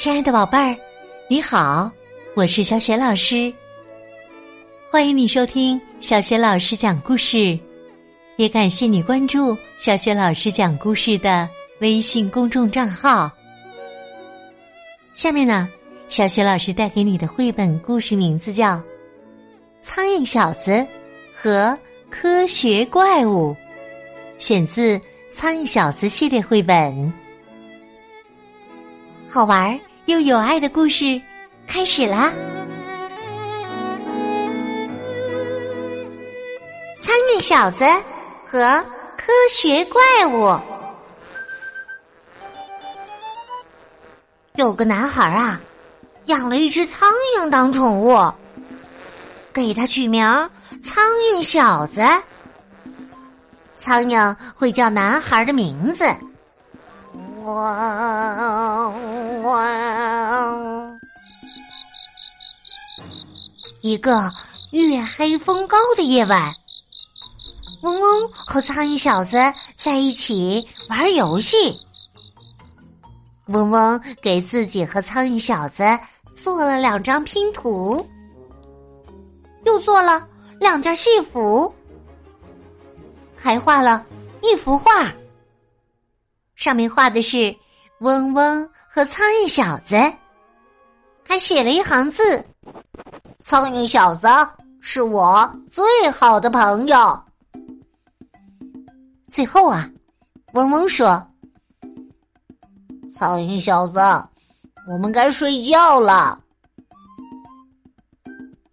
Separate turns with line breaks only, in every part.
亲爱的宝贝儿，你好，我是小雪老师。欢迎你收听小雪老师讲故事，也感谢你关注小雪老师讲故事的微信公众账号。下面呢，小雪老师带给你的绘本故事名字叫《苍蝇小子》和科学怪物，选自《苍蝇小子》系列绘本。好玩儿又有爱的故事开始啦！苍蝇小子和科学怪物。有个男孩啊，养了一只苍蝇当宠物，给他取名“苍蝇小子”。苍蝇会叫男孩的名字。汪汪！一个月黑风高的夜晚，嗡嗡和苍蝇小子在一起玩游戏。嗡嗡给自己和苍蝇小子做了两张拼图，又做了两件戏服，还画了一幅画。上面画的是嗡嗡和苍蝇小子，还写了一行字：“苍蝇小子是我最好的朋友。”最后啊，嗡嗡说：“苍蝇小子，我们该睡觉了。”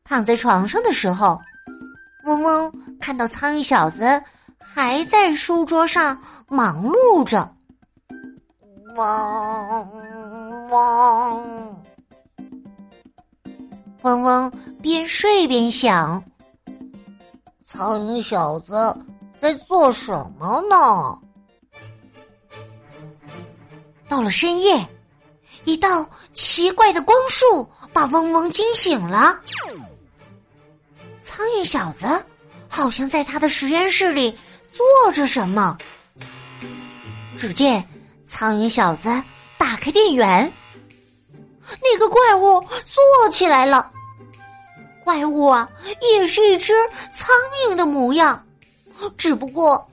躺在床上的时候，嗡嗡看到苍蝇小子还在书桌上忙碌着。嗡嗡，嗡嗡边睡边想：苍蝇小子在做什么呢？到了深夜，一道奇怪的光束把嗡嗡惊醒了。苍蝇小子好像在他的实验室里做着什么。只见。苍蝇小子打开电源，那个怪物坐起来了。怪物啊，也是一只苍蝇的模样，只不过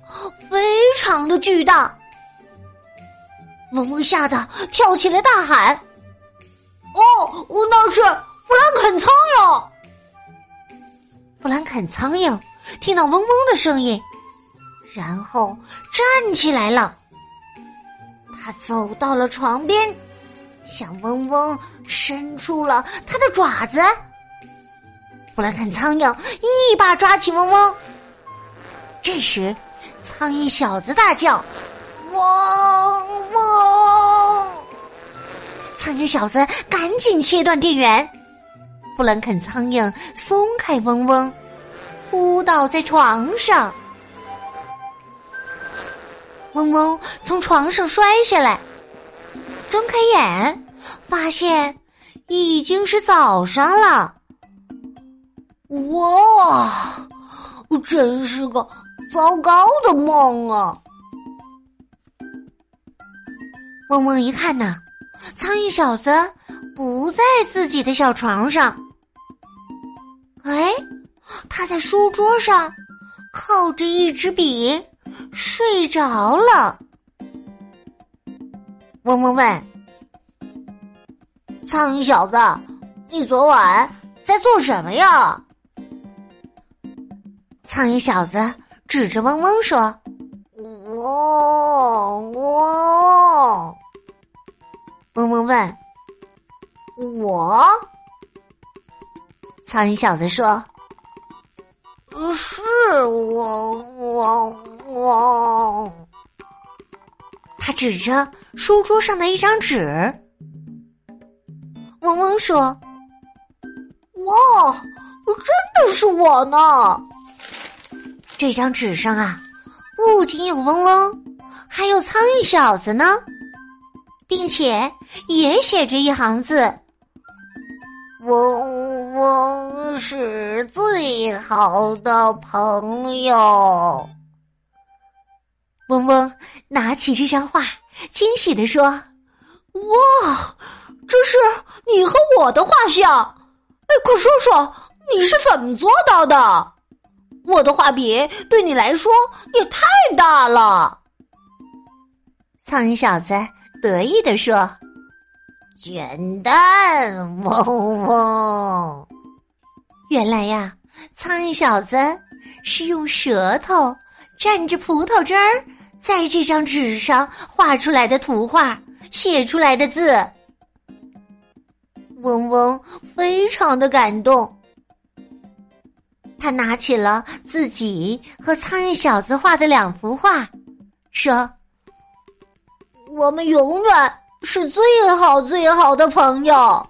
非常的巨大。嗡嗡吓得跳起来大喊：“哦，那是弗兰肯苍蝇！”弗兰肯苍蝇听到嗡嗡的声音，然后站起来了。他走到了床边，向嗡嗡伸出了他的爪子。布兰肯苍蝇一把抓起嗡嗡。这时，苍蝇小子大叫：“嗡嗡！”苍蝇小子赶紧切断电源。布兰肯苍蝇松开嗡嗡，扑倒在床上。嗡嗡从床上摔下来，睁开眼，发现已经是早上了。哇，真是个糟糕的梦啊！嗡嗡一看呢，苍蝇小子不在自己的小床上，哎，他在书桌上靠着一支笔。睡着了。嗡嗡问：“苍蝇小子，你昨晚在做什么呀？”苍蝇小子指着嗡嗡说：“我我。”嗡嗡问：“我？”苍蝇小子说：“是我我。”哇！他指着书桌上的一张纸，嗡嗡说：“哇，真的是我呢！这张纸上啊，不仅有嗡嗡，还有苍蝇小子呢，并且也写着一行字：‘嗡嗡是最好的朋友。’”嗡嗡拿起这张画，惊喜的说：“哇，
这是你和我的画像。哎，快说说你是怎么做到的？我的画笔对你来说也太大了。
苍蝇小子得意地说：“简单，嗡嗡。原来呀，苍蝇小子是用舌头蘸着葡萄汁儿，在这张纸上画出来的图画，写出来的字。嗡嗡非常的感动，他拿起了自己和苍蝇小子画的两幅画，说。”我们永远是最好最好的朋友。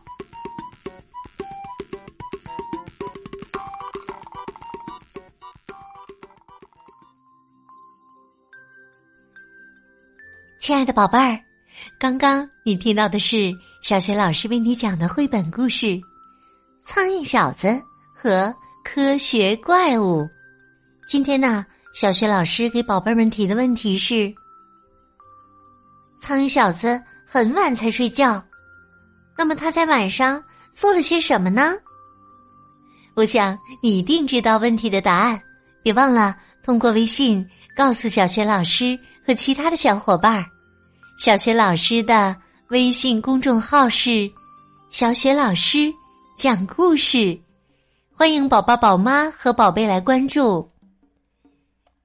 亲爱的宝贝儿，刚刚你听到的是小学老师为你讲的绘本故事《苍蝇小子和科学怪物》。今天呢，小学老师给宝贝们提的问题是。苍蝇小子很晚才睡觉，那么他在晚上做了些什么呢？我想你一定知道问题的答案，别忘了通过微信告诉小学老师和其他的小伙伴儿。小学老师的微信公众号是“小雪老师讲故事”，欢迎宝宝、宝妈和宝贝来关注。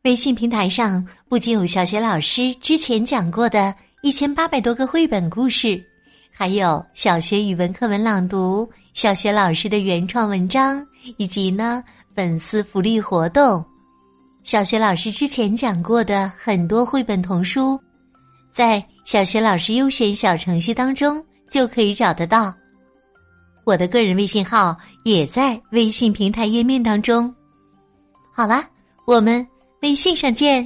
微信平台上不仅有小学老师之前讲过的。一千八百多个绘本故事，还有小学语文课文朗读、小学老师的原创文章，以及呢粉丝福利活动。小学老师之前讲过的很多绘本童书，在小学老师优选小程序当中就可以找得到。我的个人微信号也在微信平台页面当中。好啦，我们微信上见。